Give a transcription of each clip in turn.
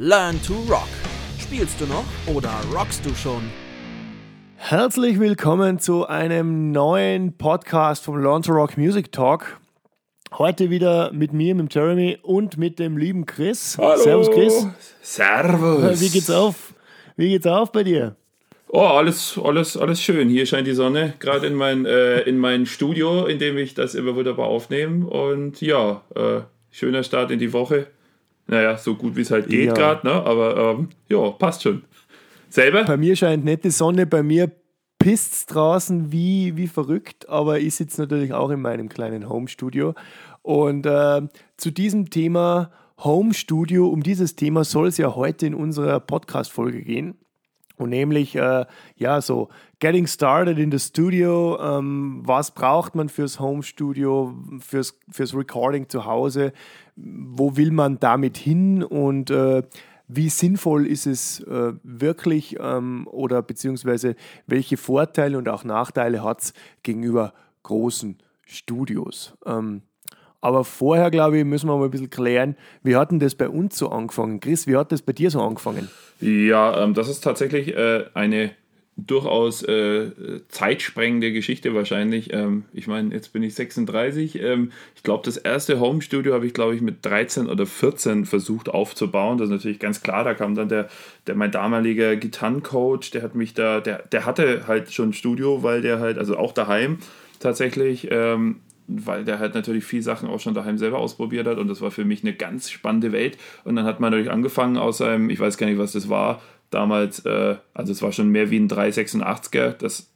Learn to Rock. Spielst du noch oder rockst du schon? Herzlich willkommen zu einem neuen Podcast vom Learn to Rock Music Talk. Heute wieder mit mir, mit Jeremy und mit dem lieben Chris. Hallo. Servus Chris. Servus. Wie geht's auf? Wie geht's auf bei dir? Oh, alles, alles, alles schön. Hier scheint die Sonne, gerade in mein, äh, in mein Studio, in dem ich das immer wunderbar aufnehme. Und ja, äh, schöner Start in die Woche. Naja, so gut wie es halt geht Ja. gerade, ne? aber ähm, ja, passt schon. Selber? Bei mir scheint die Sonne, bei mir pisst's draußen wie, wie verrückt, aber ich sitze natürlich auch in meinem kleinen Home-Studio. Und äh, zu diesem Thema Home-Studio, um dieses Thema soll es ja heute in unserer Podcast-Folge gehen. Und nämlich, äh, ja, so getting started in the studio, ähm, was braucht man fürs Home-Studio, fürs, fürs Recording zu Hause, wo will man damit hin und äh, wie sinnvoll ist es äh, wirklich ähm, oder beziehungsweise welche Vorteile und auch Nachteile hat es gegenüber großen Studios. Ähm, aber vorher, glaube ich, müssen wir mal ein bisschen klären, wie hat denn das bei uns so angefangen? Chris, wie hat das bei dir so angefangen? Ja, ähm, das ist tatsächlich äh, eine durchaus äh, zeitsprengende Geschichte wahrscheinlich. Ähm, ich meine, jetzt bin ich 36. Ähm, ich glaube, das erste Homestudio habe ich, glaube ich, mit 13 oder 14 versucht aufzubauen. Das ist natürlich ganz klar. Da kam dann der, der mein damaliger Gitarrencoach, der hat mich da, der, der hatte halt schon ein Studio, weil der halt, also auch daheim tatsächlich, ähm, weil der halt natürlich viel Sachen auch schon daheim selber ausprobiert hat und das war für mich eine ganz spannende Welt. Und dann hat man natürlich angefangen aus einem, ich weiß gar nicht, was das war, damals, äh, also es war schon mehr wie ein 386er, das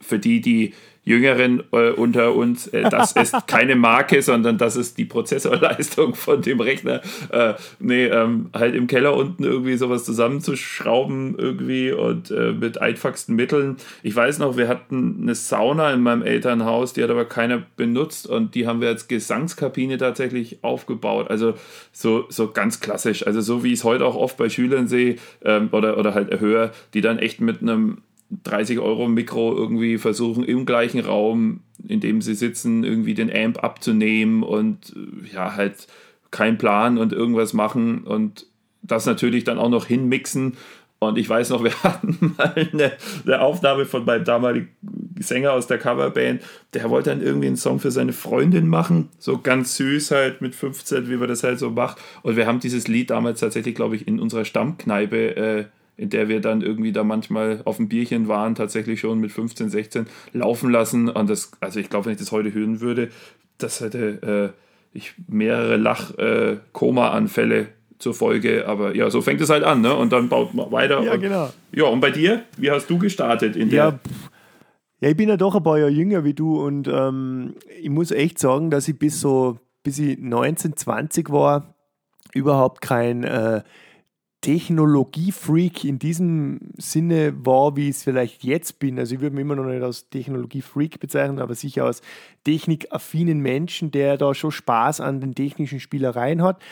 für die, die Jüngeren äh, unter uns, äh, das ist keine Marke, sondern das ist die Prozessorleistung von dem Rechner. Äh, nee, ähm, halt im Keller unten irgendwie sowas zusammenzuschrauben irgendwie und äh, mit einfachsten Mitteln. Ich weiß noch, wir hatten eine Sauna in meinem Elternhaus, die hat aber keiner benutzt und die haben wir als Gesangskabine tatsächlich aufgebaut. Also so, so ganz klassisch. Also so wie ich es heute auch oft bei Schülern sehe ähm, oder, oder halt höre, die dann echt mit einem 30 Euro Mikro irgendwie versuchen im gleichen Raum, in dem sie sitzen, irgendwie den Amp abzunehmen und äh, ja, halt kein Plan und irgendwas machen und das natürlich dann auch noch hinmixen. Und ich weiß noch, wir hatten mal eine, eine Aufnahme von meinem damaligen Sänger aus der Coverband, der wollte dann irgendwie einen Song für seine Freundin machen, so ganz süß halt mit 15, wie man das halt so macht. Und wir haben dieses Lied damals tatsächlich, glaube ich, in unserer Stammkneipe äh, in der wir dann irgendwie da manchmal auf dem Bierchen waren, tatsächlich schon mit 15, 16 laufen lassen. Und das, also ich glaube, wenn ich das heute hören würde, das hätte äh, ich mehrere Lach-Koma-Anfälle zur Folge. Aber ja, so fängt es halt an, ne? Und dann baut man weiter. Ja, und, genau. Ja, und bei dir? Wie hast du gestartet in Ja, der? pff. ja, ich bin ja doch ein paar Jahre jünger wie du und ähm, ich muss echt sagen, dass ich bis so, bis ich 19, 20 war, überhaupt kein äh, Technologiefreak in diesem Sinne war, wie ich es vielleicht jetzt bin. Also ich würde mich immer noch nicht als Technologiefreak bezeichnen, aber sicher als technikaffinen Menschen, der da schon Spaß an den technischen Spielereien hat.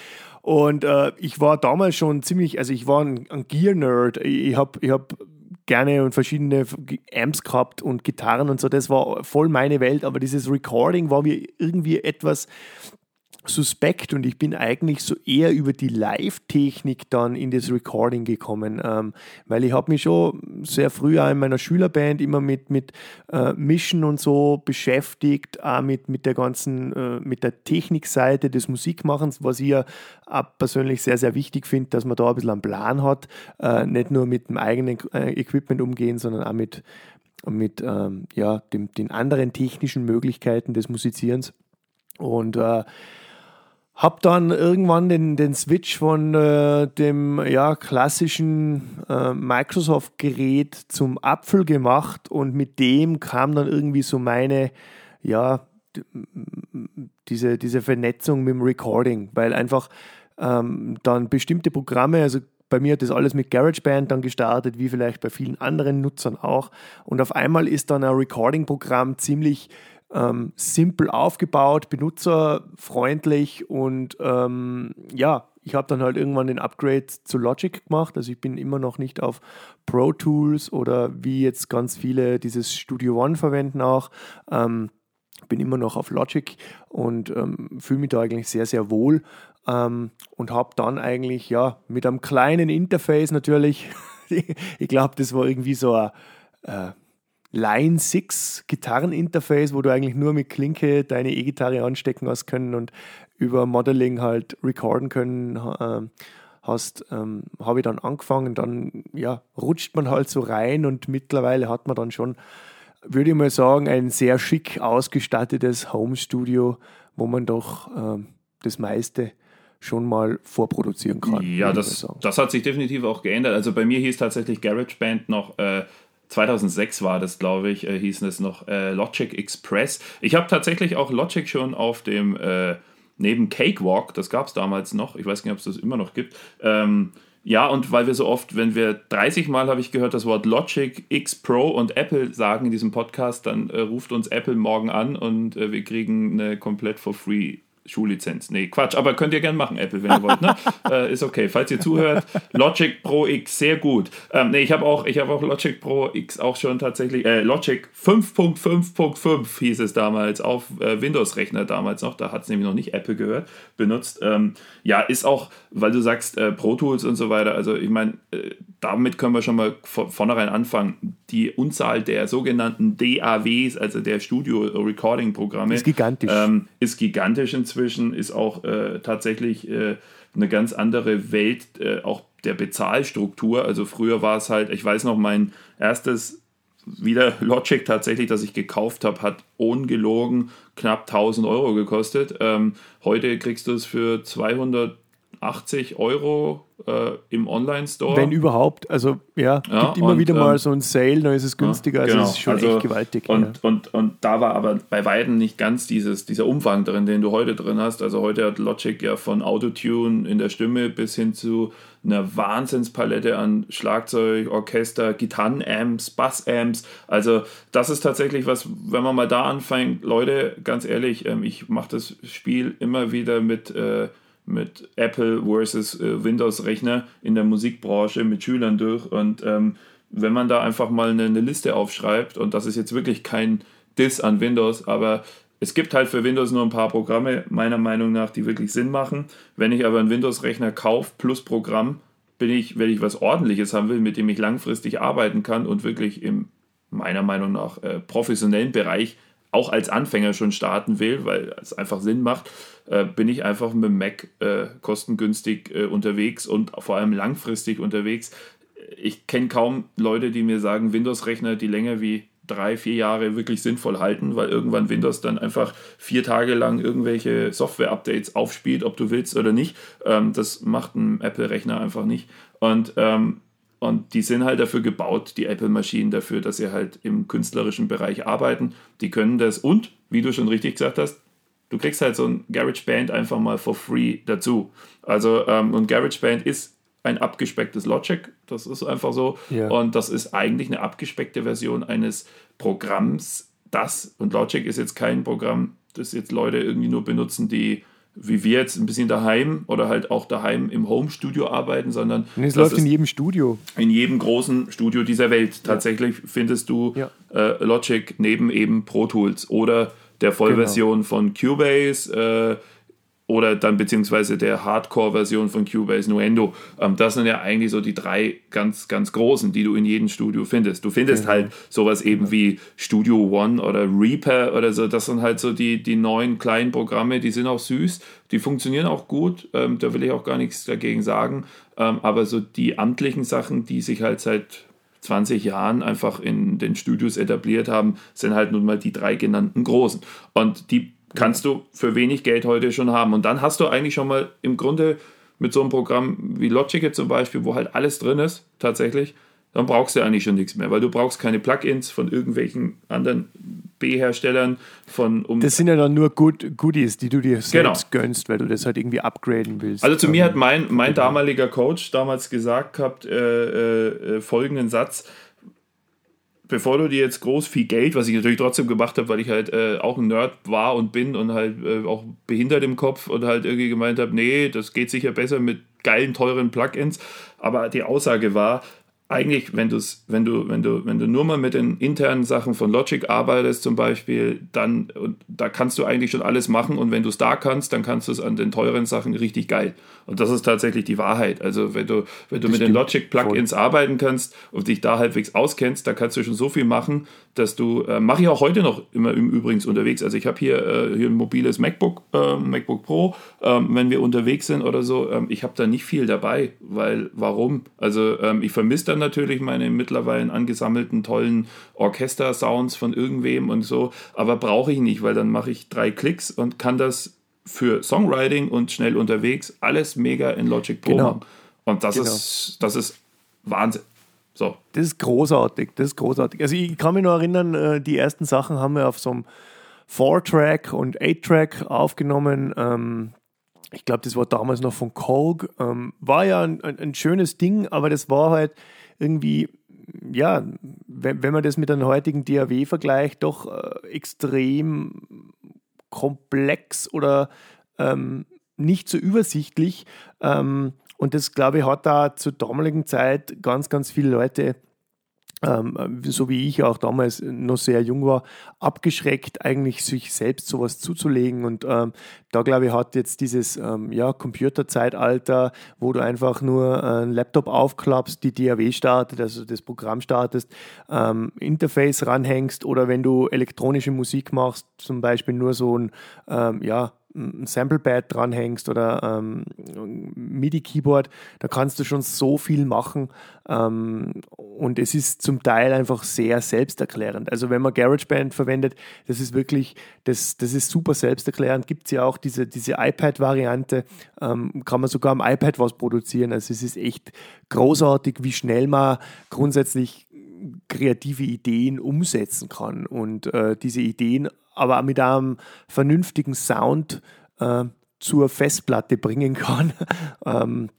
Und äh, ich war damals schon ziemlich, also ich war ein, ein Gear-Nerd. Ich, ich habe ich hab gerne und verschiedene Amps gehabt und Gitarren und so. Das war voll meine Welt, aber dieses Recording war mir irgendwie etwas suspekt und ich bin eigentlich so eher über die Live-Technik dann in das Recording gekommen, ähm, weil ich habe mich schon sehr früh auch in meiner Schülerband immer mit, mit äh, Mischen und so beschäftigt, auch mit, mit der ganzen, äh, mit der Technikseite des Musikmachens, was ich ja auch persönlich sehr, sehr wichtig finde, dass man da ein bisschen einen Plan hat, äh, nicht nur mit dem eigenen äh, Equipment umgehen, sondern auch mit, mit ähm, ja, dem, den anderen technischen Möglichkeiten des Musizierens. Und äh, hab dann irgendwann den, den Switch von äh, dem ja, klassischen äh, Microsoft-Gerät zum Apfel gemacht und mit dem kam dann irgendwie so meine, ja, diese, diese Vernetzung mit dem Recording, weil einfach ähm, dann bestimmte Programme, also bei mir hat das alles mit GarageBand dann gestartet, wie vielleicht bei vielen anderen Nutzern auch. Und auf einmal ist dann ein Recording-Programm ziemlich ähm, simpel aufgebaut, benutzerfreundlich und ähm, ja, ich habe dann halt irgendwann den Upgrade zu Logic gemacht. Also ich bin immer noch nicht auf Pro Tools oder wie jetzt ganz viele dieses Studio One verwenden auch. Ähm, bin immer noch auf Logic und ähm, fühle mich da eigentlich sehr, sehr wohl. ähm, und habe dann eigentlich ja mit einem kleinen Interface natürlich, ich glaube, das war irgendwie so ein äh, Line 6 Gitarreninterface, wo du eigentlich nur mit Klinke deine E-Gitarre anstecken hast können und über Modeling halt recorden können äh, hast, ähm, habe ich dann angefangen. Dann ja, rutscht man halt so rein und mittlerweile hat man dann schon, würde ich mal sagen, ein sehr schick ausgestattetes Home Studio, wo man doch äh, das meiste schon mal vorproduzieren kann. Ja, das, das hat sich definitiv auch geändert. Also bei mir hieß tatsächlich GarageBand noch äh, 2006 war das, glaube ich, äh, hießen es noch äh, Logic Express. Ich habe tatsächlich auch Logic schon auf dem, äh, neben Cakewalk, das gab es damals noch, ich weiß nicht, ob es das immer noch gibt. Ähm, ja, und weil wir so oft, wenn wir 30 Mal habe ich gehört das Wort Logic, X Pro und Apple sagen in diesem Podcast, dann äh, ruft uns Apple morgen an und äh, wir kriegen eine komplett for free Schullizenz. Nee, Quatsch, aber könnt ihr gerne machen, Apple, wenn ihr wollt. Ne? äh, ist okay. Falls ihr zuhört, Logic Pro X, sehr gut. Ähm, nee, ich habe auch, hab auch Logic Pro X auch schon tatsächlich, äh, Logic 5.5.5 hieß es damals, auf äh, Windows-Rechner damals noch, da hat es nämlich noch nicht Apple gehört, benutzt. Ähm, ja, ist auch, weil du sagst, äh, Pro Tools und so weiter, also ich meine, äh, damit können wir schon mal von vornherein anfangen. Die Unzahl der sogenannten DAWs, also der Studio-Recording-Programme, ist gigantisch. Ähm, ist gigantisch inzwischen, ist auch äh, tatsächlich äh, eine ganz andere Welt, äh, auch der Bezahlstruktur. Also früher war es halt, ich weiß noch, mein erstes wieder Logic tatsächlich, das ich gekauft habe, hat ungelogen knapp 1000 Euro gekostet. Ähm, heute kriegst du es für 280 Euro äh, im Online-Store. Wenn überhaupt. Also ja, ja gibt immer und, wieder mal ähm, so ein Sale, dann ist es günstiger. Ja, genau. Also es ist schon also, echt gewaltig. Und, ja. und, und da war aber bei Weitem nicht ganz dieses, dieser Umfang drin, den du heute drin hast. Also heute hat Logic ja von Autotune in der Stimme bis hin zu einer Wahnsinnspalette an Schlagzeug, Orchester, Gitarrenamps, Bassamps. Also das ist tatsächlich was, wenn man mal da anfängt, Leute, ganz ehrlich, ähm, ich mache das Spiel immer wieder mit äh, mit Apple versus äh, Windows-Rechner in der Musikbranche mit Schülern durch. Und ähm, wenn man da einfach mal eine, eine, Liste aufschreibt, und das ist jetzt wirklich kein Diss an Windows, aber es gibt halt für Windows nur ein paar Programme, meiner Meinung nach, die wirklich Sinn machen. Wenn ich aber einen Windows-Rechner kaufe plus Programm, bin ich, wenn ich was Ordentliches haben will, mit dem ich langfristig arbeiten kann und wirklich im meiner Meinung nach äh, professionellen Bereich auch als Anfänger schon starten will, weil es einfach Sinn macht, äh, bin ich einfach mit dem Mac äh, kostengünstig äh, unterwegs und vor allem langfristig unterwegs. Ich kenne kaum Leute, die mir sagen, Windows-Rechner, die länger wie drei, vier Jahre wirklich sinnvoll halten, weil irgendwann Windows dann einfach vier Tage lang irgendwelche Software-Updates aufspielt, ob du willst oder nicht. Ähm, das macht ein Apple-Rechner einfach nicht. Und ähm, und die sind halt dafür gebaut, die Apple-Maschinen dafür, dass sie halt im künstlerischen Bereich arbeiten. Die können das und, wie du schon richtig gesagt hast, du kriegst halt so ein GarageBand einfach mal for free dazu. Also, ähm, und GarageBand ist ein abgespecktes Logic, das ist einfach so. Ja. Und das ist eigentlich eine abgespeckte Version eines Programms, das, und Logic ist jetzt kein Programm, das jetzt Leute irgendwie nur benutzen, die wie wir jetzt ein bisschen daheim oder halt auch daheim im Home-Studio arbeiten, sondern. Und es läuft in jedem Studio. In jedem großen Studio dieser Welt. Tatsächlich ja. findest du ja. äh, Logic neben eben Pro Tools oder der Vollversion genau. von Cubase. Äh, oder dann beziehungsweise der Hardcore-Version von Cubase Nuendo. Ähm, das sind ja eigentlich so die drei ganz, ganz großen, die du in jedem Studio findest. Du findest genau. halt sowas eben genau. wie Studio One oder Reaper oder so. Das sind halt so die, die neuen kleinen Programme, die sind auch süß, die funktionieren auch gut. Ähm, da will ich auch gar nichts dagegen sagen. Ähm, aber so die amtlichen Sachen, die sich halt seit 20 Jahren einfach in den Studios etabliert haben, sind halt nun mal die drei genannten großen. Und die kannst du für wenig Geld heute schon haben. Und dann hast du eigentlich schon mal im Grunde mit so einem Programm wie Logic zum Beispiel, wo halt alles drin ist, tatsächlich, dann brauchst du eigentlich schon nichts mehr, weil du brauchst keine Plugins von irgendwelchen anderen B-Herstellern von um Das sind ja dann nur Good Goodies, die du dir selbst genau. gönnst, weil du das halt irgendwie upgraden willst. Also zu mir hat mein, mein damaliger Coach damals gesagt gehabt, äh, äh, äh folgenden Satz, bevor du dir jetzt groß viel Geld, was ich natürlich trotzdem gemacht habe, weil ich halt äh, auch ein Nerd war und bin und halt äh, auch behindert im Kopf und halt irgendwie gemeint habe, nee, das geht sicher besser mit geilen, teuren Plugins. Aber die Aussage war, eigentlich, wenn, du's, wenn, du, wenn, du, wenn du nur mal mit den internen Sachen von Logic arbeitest, zum Beispiel, dann und da kannst du eigentlich schon alles machen und wenn du es da kannst, dann kannst du es an den teuren Sachen richtig geil. Und das ist tatsächlich die Wahrheit. Also wenn du, wenn du mit den Logic-Plugins arbeiten kannst und dich da halbwegs auskennst, da kannst du schon so viel machen, dass du, äh, mache ich auch heute noch immer im Übrigens unterwegs. Also ich habe hier, äh, hier ein mobiles MacBook, äh, MacBook Pro, ähm, wenn wir unterwegs sind oder so, ähm, ich habe da nicht viel dabei, weil warum? Also ähm, ich vermisse dann natürlich meine mittlerweile angesammelten tollen Orchester-Sounds von irgendwem und so, aber brauche ich nicht, weil dann mache ich drei Klicks und kann das für Songwriting und schnell unterwegs alles mega in Logic Pro Genau. machen. Und das Genau. ist, das ist Wahnsinn. So. Das ist großartig, das ist großartig. Also ich kann mich noch erinnern, äh, die ersten Sachen haben wir auf so einem 4-Track und 8-Track aufgenommen. Ähm, Ich glaube, das war damals noch von Korg. Ähm, War ja ein, ein, schönes Ding, aber das war halt irgendwie, ja, wenn, wenn man das mit einem heutigen DAW vergleicht, doch äh, extrem komplex oder ähm, nicht so übersichtlich. Ähm, und das, glaube ich, hat da zur damaligen Zeit ganz, ganz viele Leute, ähm, so wie ich auch damals noch sehr jung war, abgeschreckt, eigentlich sich selbst sowas zuzulegen. Und ähm, da, glaube ich, hat jetzt dieses ähm, ja, Computerzeitalter, wo du einfach nur einen Laptop aufklappst, die DAW startet, also das Programm startest, ähm, Interface ranhängst oder wenn du elektronische Musik machst, zum Beispiel nur so ein, ähm, ja, ein Sample-Pad dranhängst oder ähm, MIDI-Keyboard, da kannst du schon so viel machen ähm, und es ist zum Teil einfach sehr selbsterklärend. Also wenn man GarageBand verwendet, das ist wirklich, das, das ist super selbsterklärend. Gibt es ja auch diese, diese iPad-Variante, ähm, kann man sogar am iPad was produzieren. Also es ist echt großartig, wie schnell man grundsätzlich kreative Ideen umsetzen kann und äh, diese Ideen aber mit einem vernünftigen Sound äh, zur Festplatte bringen kann ähm,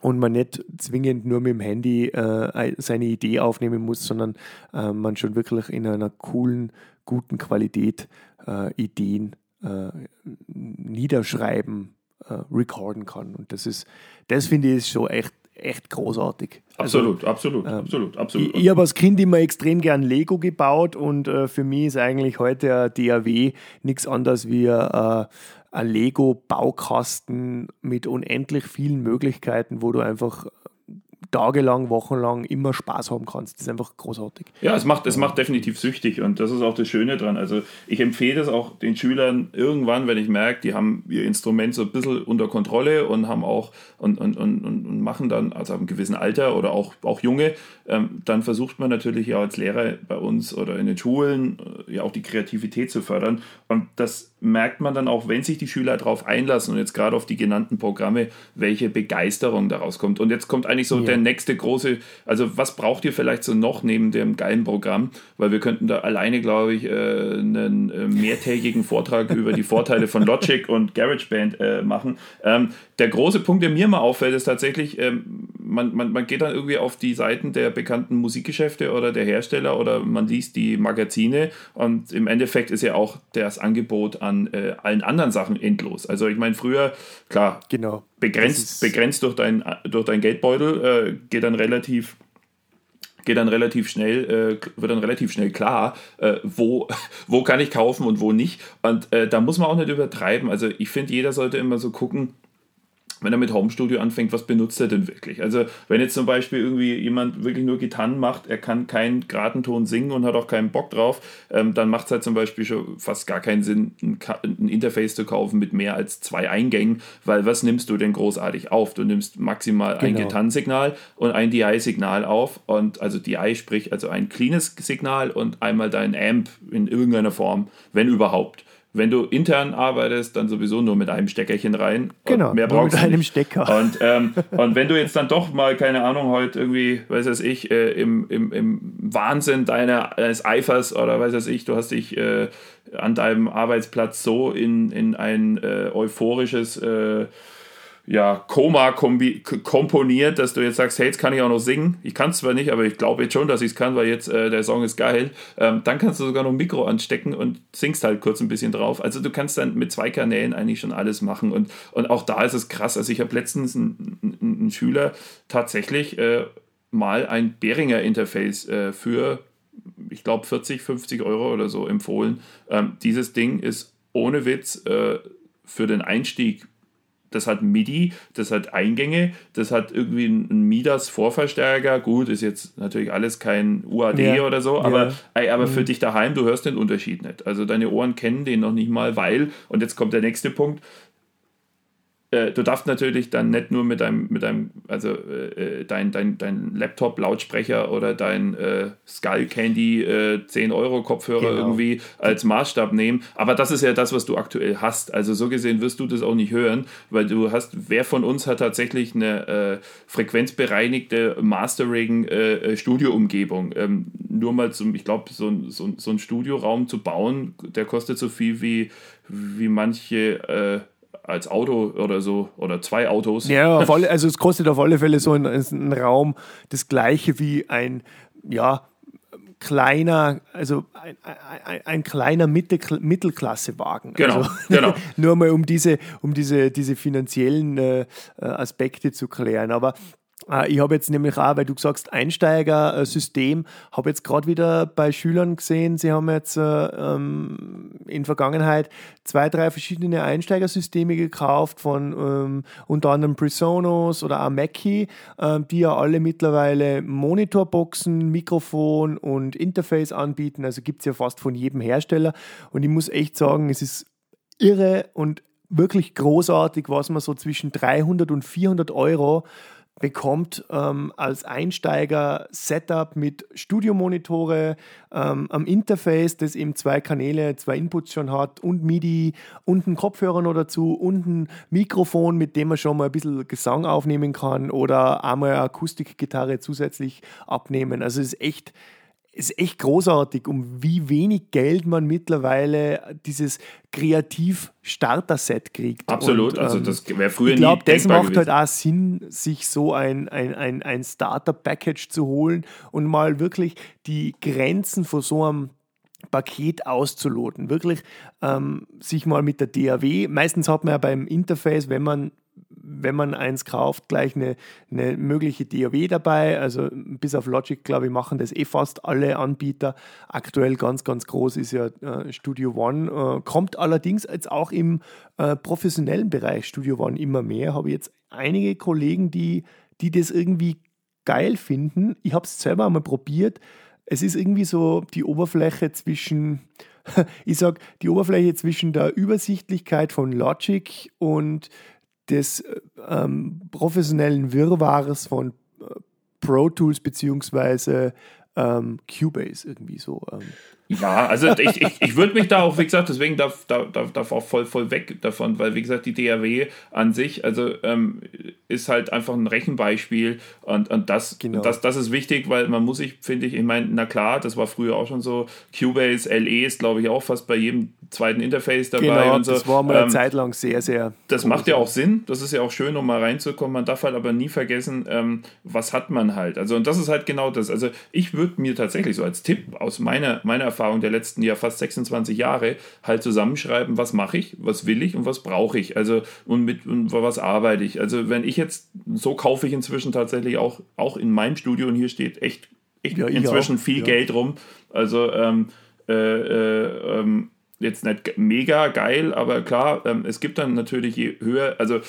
und man nicht zwingend nur mit dem Handy äh, seine Idee aufnehmen muss, sondern äh, man schon wirklich in einer coolen, guten Qualität äh, Ideen äh, niederschreiben, äh, recorden kann. Und das ist, das finde ich ist schon echt echt großartig. Absolut, also, absolut, ähm, absolut, absolut. Ich, ich habe als Kind immer extrem gern Lego gebaut und äh, für mich ist eigentlich heute ein DAW nichts anderes wie äh, ein Lego-Baukasten mit unendlich vielen Möglichkeiten, wo du einfach tagelang, wochenlang immer Spaß haben kannst. Das ist einfach großartig. Ja, es macht, es macht definitiv süchtig und das ist auch das Schöne dran. Also ich empfehle es auch den Schülern irgendwann, wenn ich merke, die haben ihr Instrument so ein bisschen unter Kontrolle und haben auch und, und, und, und machen dann, also ab einem gewissen Alter oder auch, auch Junge, ähm, dann versucht man natürlich ja als Lehrer bei uns oder in den Schulen äh, ja auch die Kreativität zu fördern. Und das merkt man dann auch, wenn sich die Schüler darauf einlassen und jetzt gerade auf die genannten Programme, welche Begeisterung daraus kommt. Und jetzt kommt eigentlich so ja. der nächste große, also was braucht ihr vielleicht so noch neben dem geilen Programm? Weil wir könnten da alleine, glaube ich, äh, einen äh, mehrtägigen Vortrag über die Vorteile von Logic und GarageBand äh, machen. Ähm, der große Punkt, der mir mal auffällt, ist tatsächlich, ähm, man, man, man geht dann irgendwie auf die Seiten der bekannten Musikgeschäfte oder der Hersteller oder man liest die Magazine und im Endeffekt ist ja auch das Angebot an äh, allen anderen Sachen endlos. Also ich meine, früher, klar, genau. begrenzt, begrenzt durch, dein, durch dein Geldbeutel, äh, geht dann relativ geht dann relativ schnell, äh, wird dann relativ schnell klar, äh, wo, wo kann ich kaufen und wo nicht. Und äh, da muss man auch nicht übertreiben. Also ich finde, jeder sollte immer so gucken, wenn er mit Home Studio anfängt, was benutzt er denn wirklich? Also, wenn jetzt zum Beispiel irgendwie jemand wirklich nur Gitarren macht, er kann keinen geraden Ton singen und hat auch keinen Bock drauf, ähm, dann macht es halt zum Beispiel schon fast gar keinen Sinn, ein, ein, Interface zu kaufen mit mehr als zwei Eingängen, weil was nimmst du denn großartig auf? Du nimmst maximal genau. ein Gitarrensignal und ein DI-Signal auf und also DI sprich also ein cleanes Signal und einmal dein Amp in irgendeiner Form, wenn überhaupt. Wenn du intern arbeitest, dann sowieso nur mit einem Steckerchen rein. Genau, mehr brauchst mit einem nicht. Stecker. Und, ähm, und wenn du jetzt dann doch mal, keine Ahnung, heute irgendwie, weiß was ich, äh, im, im, im Wahnsinn deiner, deines Eifers oder weiß was ich, du hast dich äh, an deinem Arbeitsplatz so in, in ein äh, euphorisches ja, Koma komponiert, dass du jetzt sagst, hey, jetzt kann ich auch noch singen. Ich kann es zwar nicht, aber ich glaube jetzt schon, dass ich es kann, weil jetzt äh, der Song ist geil. Ähm, dann kannst du sogar noch ein Mikro anstecken und singst halt kurz ein bisschen drauf. Also du kannst dann mit zwei Kanälen eigentlich schon alles machen. Und, und auch da ist es krass. Also ich habe letztens einen, Schüler tatsächlich äh, mal ein Behringer Interface äh, für, ich glaube, 40, 50 Euro oder so empfohlen. Ähm, dieses Ding ist ohne Witz äh, für den Einstieg das hat MIDI, das hat Eingänge, das hat irgendwie einen Midas Vorverstärker. Gut, ist jetzt natürlich alles kein UAD ja. oder so, aber, ja. aber für mhm. dich daheim, du hörst den Unterschied nicht. Also deine Ohren kennen den noch nicht mal, weil, und jetzt kommt der nächste Punkt, äh, du darfst natürlich dann nicht nur mit deinem, mit deinem, also äh, äh dein, dein, dein Laptop-Lautsprecher oder dein äh, Skull Candy äh, 10 Euro Kopfhörer genau. irgendwie als Maßstab nehmen. Aber das ist ja das, was du aktuell hast. Also so gesehen wirst du das auch nicht hören, weil du hast, wer von uns hat tatsächlich eine äh, frequenzbereinigte Mastering äh, Studioumgebung? Ähm, nur mal zum, ich glaube, so, so, so ein Studioraum zu bauen, der kostet so viel wie, wie manche als Auto oder so oder zwei Autos. Ja, alle, also es kostet auf alle Fälle so ein, ein Raum das gleiche wie ein, ja, kleiner, also ein, ein, ein kleiner Mittel, Mittelklassewagen. Genau, also, genau. nur mal um diese, um diese, diese finanziellen äh, Aspekte zu klären. Aber ich habe jetzt nämlich auch, weil du sagst Einsteigersystem, habe jetzt gerade wieder bei Schülern gesehen, sie haben jetzt äh, ähm, in Vergangenheit zwei, drei verschiedene Einsteigersysteme gekauft von ähm, unter anderem Presonus oder auch Mackie, äh, die ja alle mittlerweile Monitorboxen, Mikrofon und Interface anbieten. Also gibt es ja fast von jedem Hersteller. Und ich muss echt sagen, es ist irre und wirklich großartig, was man so zwischen 300 und 400 Euro bekommt ähm, als Einsteiger Setup mit Studiomonitore ähm, am Interface, das eben zwei Kanäle, zwei Inputs schon hat und MIDI und einen Kopfhörer noch dazu und ein Mikrofon, mit dem man schon mal ein bisschen Gesang aufnehmen kann oder einmal Akustikgitarre zusätzlich abnehmen. Also es ist echt ist echt großartig, um wie wenig Geld man mittlerweile dieses Kreativ-Starter-Set kriegt. Absolut, also ähm, also das wäre früher Ich glaube, das macht gewesen. halt auch Sinn, sich so ein, ein, ein, ein Starter-Package zu holen und mal wirklich die Grenzen von so einem Paket auszuloten. Wirklich ähm, sich mal mit der DAW, meistens hat man ja beim Interface, wenn man wenn man eins kauft, gleich eine, eine mögliche DAW dabei. Also bis auf Logic, glaube ich, machen das eh fast alle Anbieter. Aktuell ganz, ganz groß ist ja äh, Studio One. Äh, kommt allerdings jetzt auch im äh, professionellen Bereich Studio One immer mehr. Habe jetzt einige Kollegen, die, die das irgendwie geil finden. Ich habe es selber einmal probiert. Es ist irgendwie so die Oberfläche zwischen ich sage, die Oberfläche zwischen der Übersichtlichkeit von Logic und des äh, ähm, professionellen Wirrwarrs von äh, Pro Tools beziehungsweise ähm, Cubase irgendwie so. Ähm. Ja, also ich, ich, ich würde mich da auch, wie gesagt, deswegen darf, darf, darf auch voll, voll weg davon, weil wie gesagt, die DAW an sich, also ähm, ist halt einfach ein Rechenbeispiel und, und das, genau. das, das ist wichtig, weil man muss sich, finde ich, ich meine, na klar, das war früher auch schon so, Cubase, LE ist glaube ich auch fast bei jedem zweiten Interface dabei genau, und so. das war mal eine ähm, Zeit lang sehr, sehr Das macht ja auch Sinn, das ist ja auch schön, um mal reinzukommen, man darf halt aber nie vergessen, ähm, was hat man halt, also und das ist halt genau das, also ich würde mir tatsächlich so als Tipp aus meiner, meiner Erfahrung der letzten ja fast 26 Jahre halt zusammenschreiben, was mache ich, was will ich und was brauche ich. Also und mit und was arbeite ich. Also wenn ich jetzt, so kaufe ich inzwischen tatsächlich auch, auch in meinem Studio und hier steht echt, echt ja, inzwischen auch. viel ja. Geld rum. Also ähm, äh, äh, ähm, jetzt nicht mega geil, aber klar, ähm, es gibt dann natürlich je höher, also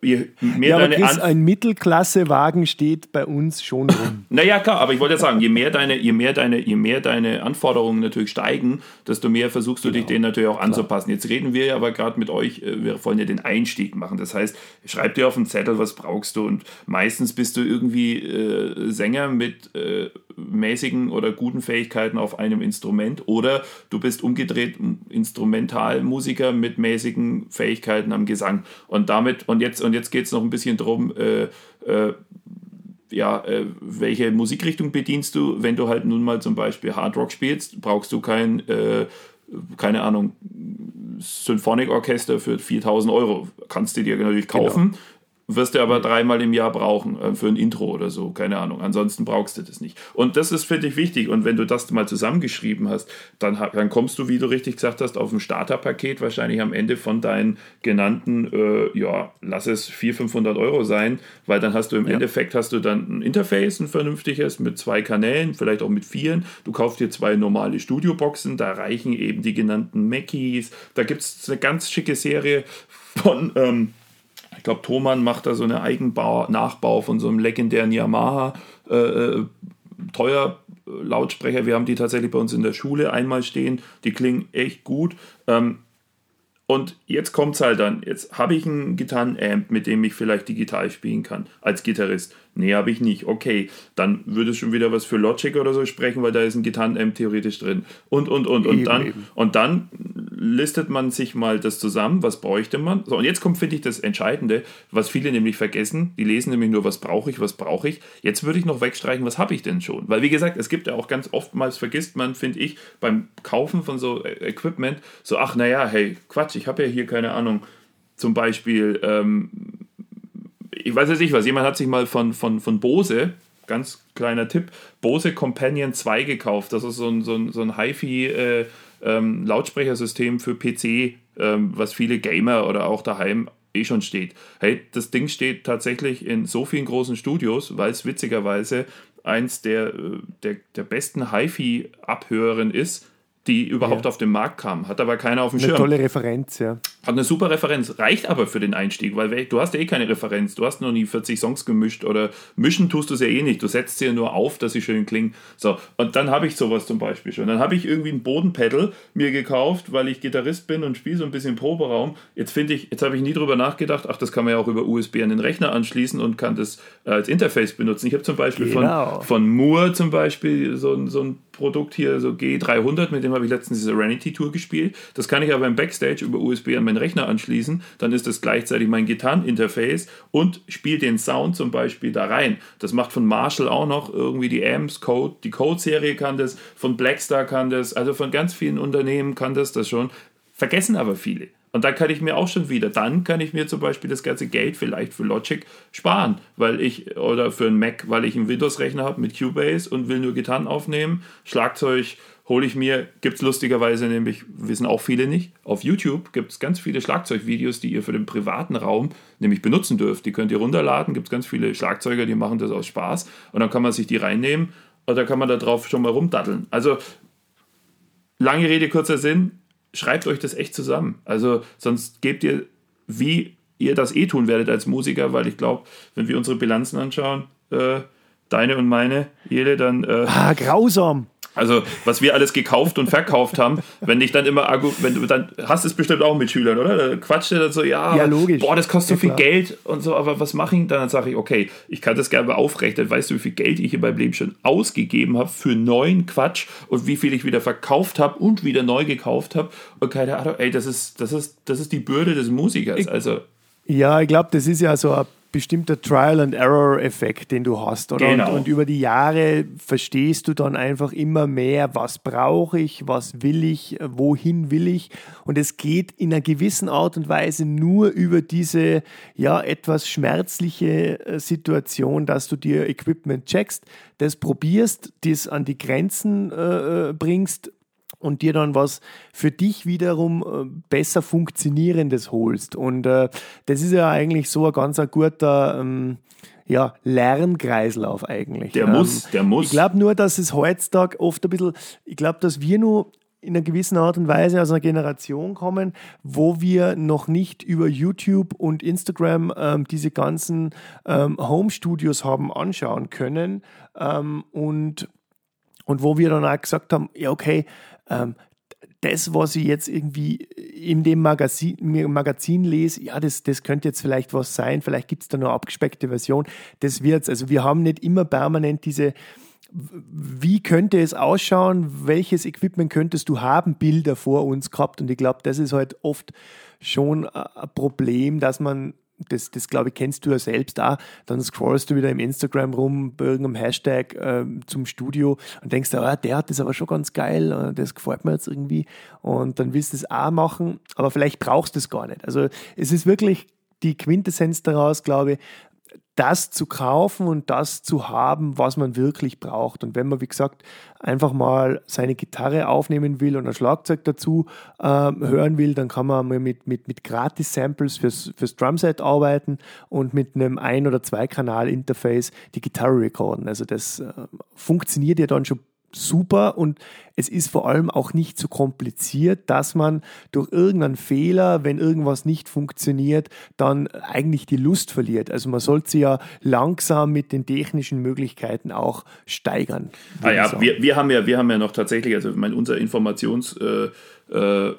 je mehr ja, deine Chris, ein Mittelklassewagen steht bei uns schon rum. naja, klar, aber ich wollte ja sagen, je mehr deine, je mehr deine, je mehr deine Anforderungen natürlich steigen, desto mehr versuchst du genau. dich denen natürlich auch anzupassen. Klar. Jetzt reden wir ja aber gerade mit euch, äh, wir wollen ja den Einstieg machen. Das heißt, schreib dir auf einen Zettel, was brauchst du und meistens bist du irgendwie äh, Sänger mit äh, mäßigen oder guten Fähigkeiten auf einem Instrument oder du bist umgedreht Instrumentalmusiker mit mäßigen Fähigkeiten am Gesang. Und damit, und jetzt, und jetzt geht es noch ein bisschen darum, äh, äh, ja, äh, welche Musikrichtung bedienst du? Wenn du halt nun mal zum Beispiel Hard Rock spielst, brauchst du kein, äh, keine Ahnung, Symphonic Orchester für 4000 Euro. Kannst du dir natürlich genau. kaufen. Genau wirst du aber dreimal im Jahr brauchen äh, für ein Intro oder so, keine Ahnung. Ansonsten brauchst du das nicht. Und das ist für dich wichtig. Und wenn du das mal zusammengeschrieben hast, dann, dann kommst du, wie du richtig gesagt hast, auf ein Starterpaket wahrscheinlich am Ende von deinen genannten, äh, ja, lass es 400, 500 Euro sein, weil dann hast du im ja. Endeffekt hast du dann ein Interface, ein vernünftiges mit zwei Kanälen, vielleicht auch mit vieren. Du kaufst dir zwei normale Studioboxen, da reichen eben die genannten Mackies. Da gibt es eine ganz schicke Serie von ähm, ich glaube, Thomann macht da so eine Nachbau von so einem legendären Yamaha äh, äh teuer äh, Lautsprecher. Wir haben die tatsächlich bei uns in der Schule einmal stehen. Die klingen echt gut. Ähm, und jetzt kommt es halt dann. Jetzt habe ich einen Gitarrenamp, mit dem ich vielleicht digital spielen kann, als Gitarrist. Nee, habe ich nicht. Okay, dann würde es schon wieder was für Logic oder so sprechen, weil da ist ein Gitarrenamp theoretisch drin. Und, und, und. Und, eben, dann, eben. und dann listet man sich mal das zusammen, was bräuchte man. So, und jetzt kommt, finde ich, das Entscheidende, was viele nämlich vergessen. Die lesen nämlich nur, was brauche ich, was brauche ich. Jetzt würde ich noch wegstreichen, was habe ich denn schon? Weil, wie gesagt, es gibt ja auch ganz oftmals, vergisst man, finde ich, beim Kaufen von so äh, Equipment, so, ach, naja, hey, Quatsch, ich habe ja hier keine Ahnung, zum Beispiel, ähm, ich weiß jetzt nicht was, jemand hat sich mal von, von, von Bose, ganz kleiner Tipp, Bose Companion 2 gekauft. Das ist so ein, so ein, so ein HiFi- äh, ähm, Lautsprechersystem für PC, ähm, was viele Gamer oder auch daheim eh schon steht. Hey, das Ding steht tatsächlich in so vielen großen Studios, weil es witzigerweise eins der, äh, der, der besten HiFi-Abhörerinnen ist die überhaupt ja. auf den Markt kam. Hat aber keiner auf dem eine Schirm. Tolle Referenz, ja. Hat eine super Referenz, reicht aber für den Einstieg, weil du hast ja eh keine Referenz. Du hast noch nie 40 Songs gemischt oder mischen tust du es ja eh nicht. Du setzt sie ja nur auf, dass sie schön klingen. So, und dann habe ich sowas zum Beispiel schon. Dann habe ich irgendwie ein Bodenpedal mir gekauft, weil ich Gitarrist bin und spiele so ein bisschen Proberaum. Jetzt finde ich, jetzt habe ich nie drüber nachgedacht, ach, das kann man ja auch über USB an den Rechner anschließen und kann das äh, als Interface benutzen. Ich habe zum Beispiel genau. von, von Moore zum Beispiel so, so ein Produkt hier, so G300, mit dem habe ich letztens die Serenity Tour gespielt. Das kann ich aber im Backstage über USB an meinen Rechner anschließen. Dann ist das gleichzeitig mein Gitarreninterface und spiele den Sound zum Beispiel da rein. Das macht von Marshall auch noch irgendwie die Amps Code. Die Code-Serie kann das, von Blackstar kann das, also von ganz vielen Unternehmen kann das das schon. Vergessen aber viele. Und dann kann ich mir auch schon wieder, dann kann ich mir zum Beispiel das ganze Geld vielleicht für Logic sparen, weil ich, oder für einen Mac, weil ich einen Windows-Rechner habe mit Cubase und will nur Gitarren aufnehmen. Schlagzeug hole ich mir, gibt es lustigerweise nämlich, wissen auch viele nicht, auf YouTube gibt es ganz viele Schlagzeugvideos, die ihr für den privaten Raum nämlich benutzen dürft. Die könnt ihr runterladen, gibt es ganz viele Schlagzeuger, die machen das aus Spaß und dann kann man sich die reinnehmen und dann kann man da drauf schon mal rumdatteln. Also, lange Rede, kurzer Sinn, schreibt euch das echt zusammen. Also sonst gebt ihr, wie ihr das eh tun werdet als Musiker, weil ich glaube, wenn wir unsere Bilanzen anschauen, äh, deine und meine, jede, dann... Äh, ah, grausam. Also, was wir alles gekauft und verkauft haben, wenn ich dann immer, wenn du dann hast es bestimmt auch mit Schülern, oder? Da quatscht er dann so, ja, ja logisch. boah, das kostet so viel Geld und so, aber was mache ich? Dann sage ich, okay, ich kann das gerne aufrechnen. Weißt du, wie viel Geld ich in meinem Leben schon ausgegeben habe für neuen Quatsch und wie viel ich wieder verkauft habe und wieder neu gekauft habe? Und keine Ahnung, ey, das ist, das ist, das ist die Bürde des Musikers. Also. Ja, ich glaube, das ist ja so ein bestimmter Trial-and-Error-Effekt, den du hast. Oder? Genau. Und, und, über die Jahre verstehst du dann einfach immer mehr, was brauche ich, was will ich, wohin will ich. Und es geht in einer gewissen Art und Weise nur über diese ja etwas schmerzliche äh, Situation, dass du dir Equipment checkst, das probierst, das an die Grenzen äh, äh bringst und dir dann was für dich wiederum äh, besser funktionierendes holst. Und äh, das ist ja eigentlich so ein ganz ein guter ähm, ja, Lernkreislauf eigentlich. Der ähm, muss, der muss. Ich glaube nur, dass es heutzutage oft ein bisschen, ich glaube, dass wir nur in einer gewissen Art und Weise aus einer Generation kommen, wo wir noch nicht über YouTube und Instagram ähm, diese ganzen ähm, Home-Studios haben anschauen können ähm, und, und wo wir dann auch gesagt haben, ja okay, ähm, das, was ich jetzt irgendwie in dem Magazin, Magazin lese, ja, das, das könnte jetzt vielleicht was sein, vielleicht gibt es da eine abgespeckte Version, das wird's. Also wir haben nicht immer permanent diese, wie könnte es ausschauen, welches Equipment könntest du haben, Bilder vor uns gehabt. Und ich glaube, das ist halt oft schon ein Problem, dass man das, das glaube ich, kennst du ja selbst auch. Dann scrollst du wieder im Instagram rum bei irgendeinem Hashtag äh, zum Studio und denkst, ah, der hat das aber schon ganz geil, äh, das gefällt mir jetzt irgendwie. Und dann willst du es auch machen, aber vielleicht brauchst du es gar nicht. Also es ist wirklich die Quintessenz daraus, glaube ich, das zu kaufen und das zu haben, was man wirklich braucht. Und wenn man, wie gesagt, einfach mal seine Gitarre aufnehmen will und ein Schlagzeug dazu äh, hören will, dann kann man mal mit, mit, mit Gratis-Samples fürs, fürs Drumset arbeiten und mit einem Ein- oder Zwei-Kanal-Interface die Gitarre recorden. Also das äh, funktioniert ja dann schon super und es ist vor allem auch nicht so kompliziert, dass man durch irgendeinen Fehler, wenn irgendwas nicht funktioniert, dann eigentlich die Lust verliert. Also man sollte sie ja langsam mit den technischen Möglichkeiten auch steigern. Ah ja, wir, wir, haben ja, wir haben ja noch tatsächlich, also mein, unser Informations- äh, äh,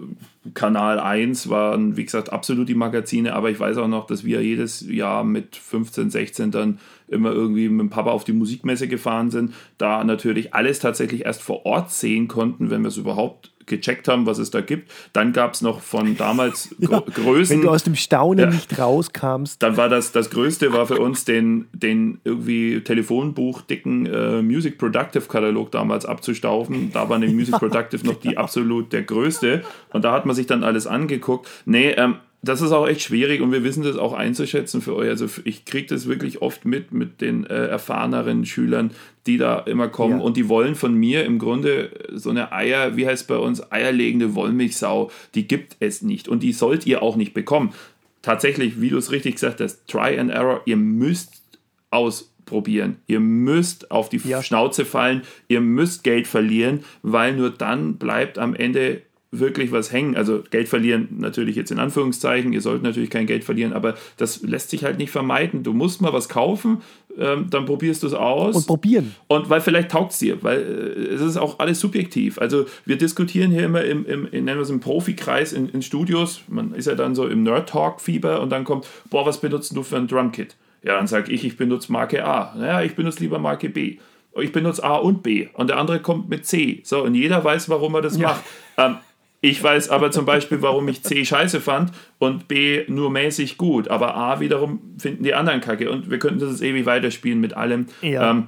Kanal 1 waren, wie gesagt, absolut die Magazine, aber ich weiß auch noch, dass wir jedes Jahr mit 15, 16 dann immer irgendwie mit dem Papa auf die Musikmesse gefahren sind, da natürlich alles tatsächlich erst vor Ort sehen konnten, wenn wir es überhaupt gecheckt haben, was es da gibt. Dann gab es noch von damals ja, Größen. Wenn du aus dem Staunen ja, nicht rauskamst. Dann war das, das Größte war für uns den, den irgendwie telefonbuchdicken äh, Music Productive Katalog damals abzustaufen. Da war der Music Productive noch die absolut der größte. Und da hat man sich dann alles angeguckt. Nee, ähm, das ist auch echt schwierig und wir wissen das auch einzuschätzen für euch. Also ich kriege das wirklich oft mit mit den äh, erfahreneren Schülern, die da immer kommen ja. und die wollen von mir im Grunde so eine Eier, wie heißt bei uns, eierlegende Wollmilchsau, die gibt es nicht und die sollt ihr auch nicht bekommen. Tatsächlich, wie du es richtig gesagt hast, Try and Error, ihr müsst ausprobieren. Ihr müsst auf die ja. Schnauze fallen, ihr müsst Geld verlieren, weil nur dann bleibt am Ende wirklich was hängen. Also Geld verlieren natürlich jetzt in Anführungszeichen, ihr sollt natürlich kein Geld verlieren, aber das lässt sich halt nicht vermeiden. Du musst mal was kaufen, ähm, dann probierst du es aus. Und probieren. Und weil vielleicht taugt es dir, weil äh, es ist auch alles subjektiv. Also wir diskutieren hier immer im, im, in, nennen wir es im Profikreis in, in Studios, man ist ja dann so im Nerd-Talk-Fieber und dann kommt, boah, was benutzt du für ein Drumkit? Ja, dann sage ich, ich benutze Marke A. Naja, ich benutze lieber Marke B ich benutze A und B und der andere kommt mit C. So, und jeder weiß, warum er das ja. macht. Ähm, ich weiß aber zum Beispiel, warum ich C scheiße fand und B nur mäßig gut. Aber A wiederum finden die anderen kacke. Und wir könnten das jetzt ewig weiterspielen mit allem. Ja. Ähm,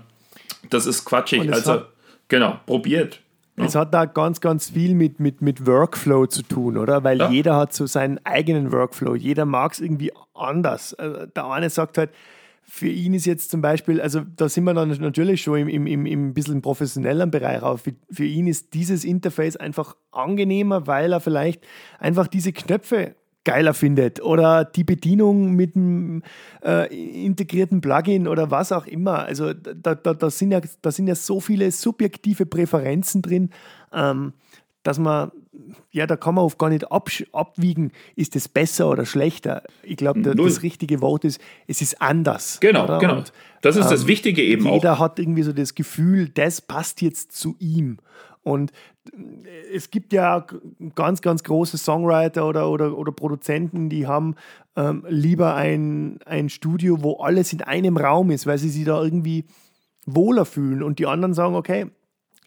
das ist quatschig. Also, hat, genau, probiert. Es hat da ganz, ganz viel mit, mit, mit Workflow zu tun, oder? Weil ja. jeder hat so seinen eigenen Workflow. Jeder mag es irgendwie anders. Also der eine sagt halt, für ihn ist jetzt zum Beispiel, also da sind wir dann natürlich schon im, im, im, im bisschen professionellen Bereich auf. Für, für ihn ist dieses Interface einfach angenehmer, weil er vielleicht einfach diese Knöpfe geiler findet oder die Bedienung mit einem äh, integrierten Plugin oder was auch immer. Also da, da, da, sind, ja, da sind ja so viele subjektive Präferenzen drin. Ähm, dass man, ja, da kann man oft gar nicht abwiegen, ist es besser oder schlechter. Ich glaube, das richtige Wort ist, es ist anders. Genau, oder? genau. Und, das ist ähm, das Wichtige eben jeder auch. Jeder hat irgendwie so das Gefühl, das passt jetzt zu ihm. Und äh, es gibt ja ganz, ganz große Songwriter oder, oder, oder Produzenten, die haben ähm, lieber ein, ein Studio, wo alles in einem Raum ist, weil sie sich da irgendwie wohler fühlen. Und die anderen sagen, okay,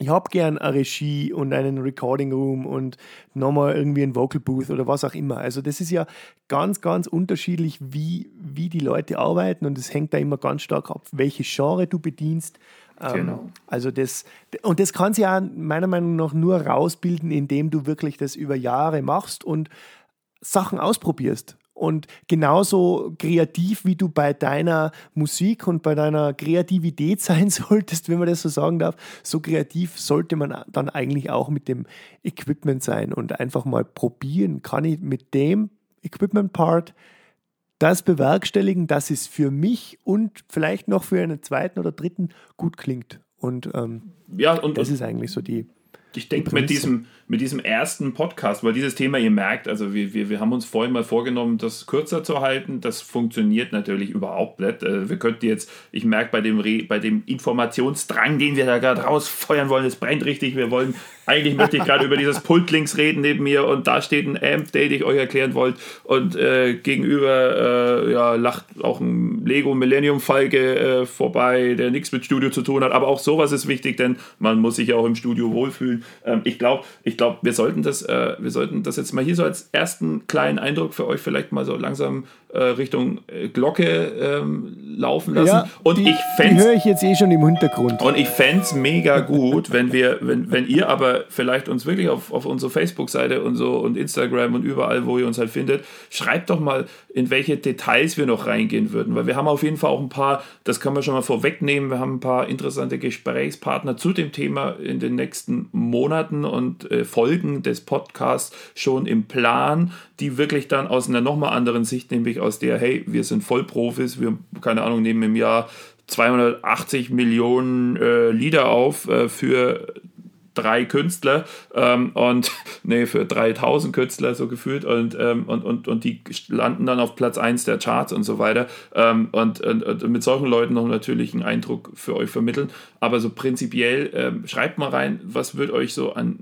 ich habe gern eine Regie und einen Recording Room und nochmal irgendwie ein Vocal Booth oder was auch immer. Also das ist ja ganz, ganz unterschiedlich, wie, wie die Leute arbeiten und es hängt da immer ganz stark ab, welche Genre du bedienst. Ähm, genau. Also das, und das kann sich ja meiner Meinung nach nur rausbilden, indem du wirklich das über Jahre machst und Sachen ausprobierst. Und genauso kreativ, wie du bei deiner Musik und bei deiner Kreativität sein solltest, wenn man das so sagen darf, so kreativ sollte man dann eigentlich auch mit dem Equipment sein und einfach mal probieren, kann ich mit dem Equipment-Part das bewerkstelligen, dass es für mich und vielleicht noch für einen zweiten oder dritten gut klingt. Und, ähm, ja, und das ist eigentlich so die. Ich denke, mit diesem, mit diesem ersten Podcast, weil dieses Thema, ihr merkt, also wir, wir, wir haben uns vorhin mal vorgenommen, das kürzer zu halten. Das funktioniert natürlich überhaupt nicht. Äh, wir könnten jetzt, ich merke bei dem, bei dem Informationsdrang, den wir da gerade rausfeuern wollen, es brennt richtig. Wir wollen, eigentlich möchte ich gerade über dieses Pult links reden neben mir und da steht ein Amp, den ich euch erklären wollte. Und äh, gegenüber äh, ja, lacht auch ein Lego Millennium Falke äh, vorbei, der nichts mit Studio zu tun hat. Aber auch sowas ist wichtig, denn man muss sich ja auch im Studio wohlfühlen. Ähm, ich glaube, ich ich glaube, wir sollten das, äh, wir sollten das jetzt mal hier so als ersten kleinen Eindruck für euch vielleicht mal so langsam äh, Richtung äh, Glocke ähm, laufen lassen. Ja, und die, ich fände höre ich jetzt eh schon im Hintergrund. Und ich fände es mega gut, wenn wir, wenn, wenn ihr aber vielleicht uns wirklich auf, auf unsere Facebook-Seite und so und Instagram und überall, wo ihr uns halt findet, schreibt doch mal in welche Details wir noch reingehen würden. Weil wir haben auf jeden Fall auch ein paar, das kann man schon mal vorwegnehmen, wir haben ein paar interessante Gesprächspartner zu dem Thema in den nächsten Monaten und äh, Folgen des Podcasts schon im Plan, die wirklich dann aus einer nochmal anderen Sicht, nämlich aus der, hey, wir sind Vollprofis, wir, keine Ahnung, nehmen im Jahr 280 Millionen äh, Lieder auf äh, für drei Künstler ähm, und nee, für 3000 Künstler so gefühlt und, ähm, und, und, und die landen dann auf Platz 1 der Charts und so weiter ähm, und, und, und, mit solchen Leuten noch natürlich einen Eindruck für euch vermitteln. Aber so prinzipiell ähm, schreibt mal rein, was wird euch so an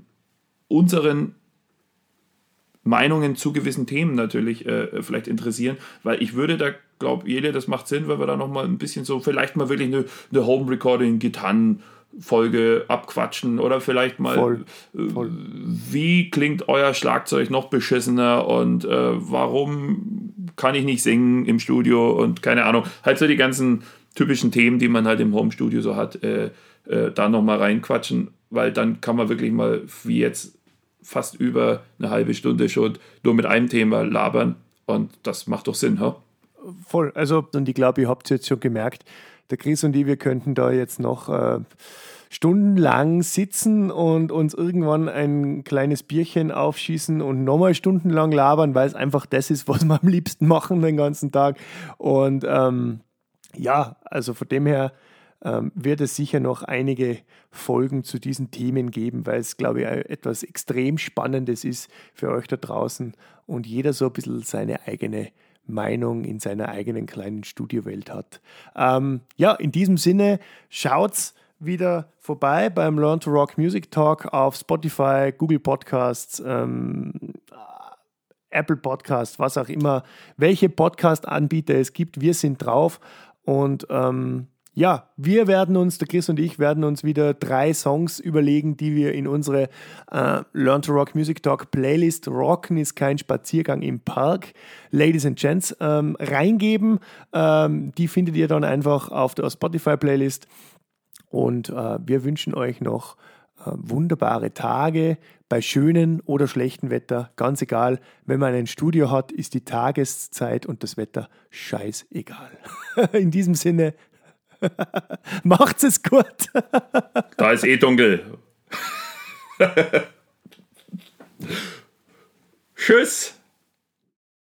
unseren Meinungen zu gewissen Themen natürlich äh, vielleicht interessieren, weil ich würde da, glaube jeder, das macht Sinn, weil wir da nochmal ein bisschen so, vielleicht mal wirklich eine, eine Home-Recording, Gitarren, Folge abquatschen oder vielleicht mal, Voll. Äh, Voll. wie klingt euer Schlagzeug noch beschissener und äh, warum kann ich nicht singen im Studio und keine Ahnung, halt so die ganzen typischen Themen, die man halt im Home-Studio so hat, äh, äh, da nochmal reinquatschen, weil dann kann man wirklich mal, wie jetzt, fast über eine halbe Stunde schon nur mit einem Thema labern und das macht doch Sinn, ha? Voll, also und ich glaube, ihr habt es jetzt schon gemerkt, der Chris und ich, wir könnten da jetzt noch äh, stundenlang sitzen und uns irgendwann ein kleines Bierchen aufschießen und nochmal stundenlang labern, weil es einfach das ist, was wir am liebsten machen den ganzen Tag. Und ähm, ja, also von dem her ähm, wird es sicher noch einige Folgen zu diesen Themen geben, weil es, glaube ich, etwas extrem Spannendes ist für euch da draußen und jeder so ein bisschen seine eigene Meinung in seiner eigenen kleinen Studiowelt hat. Ähm, ja, in diesem Sinne, schaut's wieder vorbei beim Learn to Rock Music Talk auf Spotify, Google Podcasts, ähm, Apple Podcasts, was auch immer, welche Podcast-Anbieter es gibt. Wir sind drauf und ähm, ja, wir werden uns, der Chris und ich, werden uns wieder drei Songs überlegen, die wir in unsere äh, Learn to Rock Music Talk Playlist Rocken ist kein Spaziergang im Park, Ladies and Gents, ähm, reingeben. Ähm, die findet ihr dann einfach auf der Spotify Playlist. Und äh, wir wünschen euch noch äh, wunderbare Tage bei schönen oder schlechten Wetter. Ganz egal, wenn man ein Studio hat, ist die Tageszeit und das Wetter scheißegal. In diesem Sinne, Macht's es gut. da ist eh dunkel. Tschüss.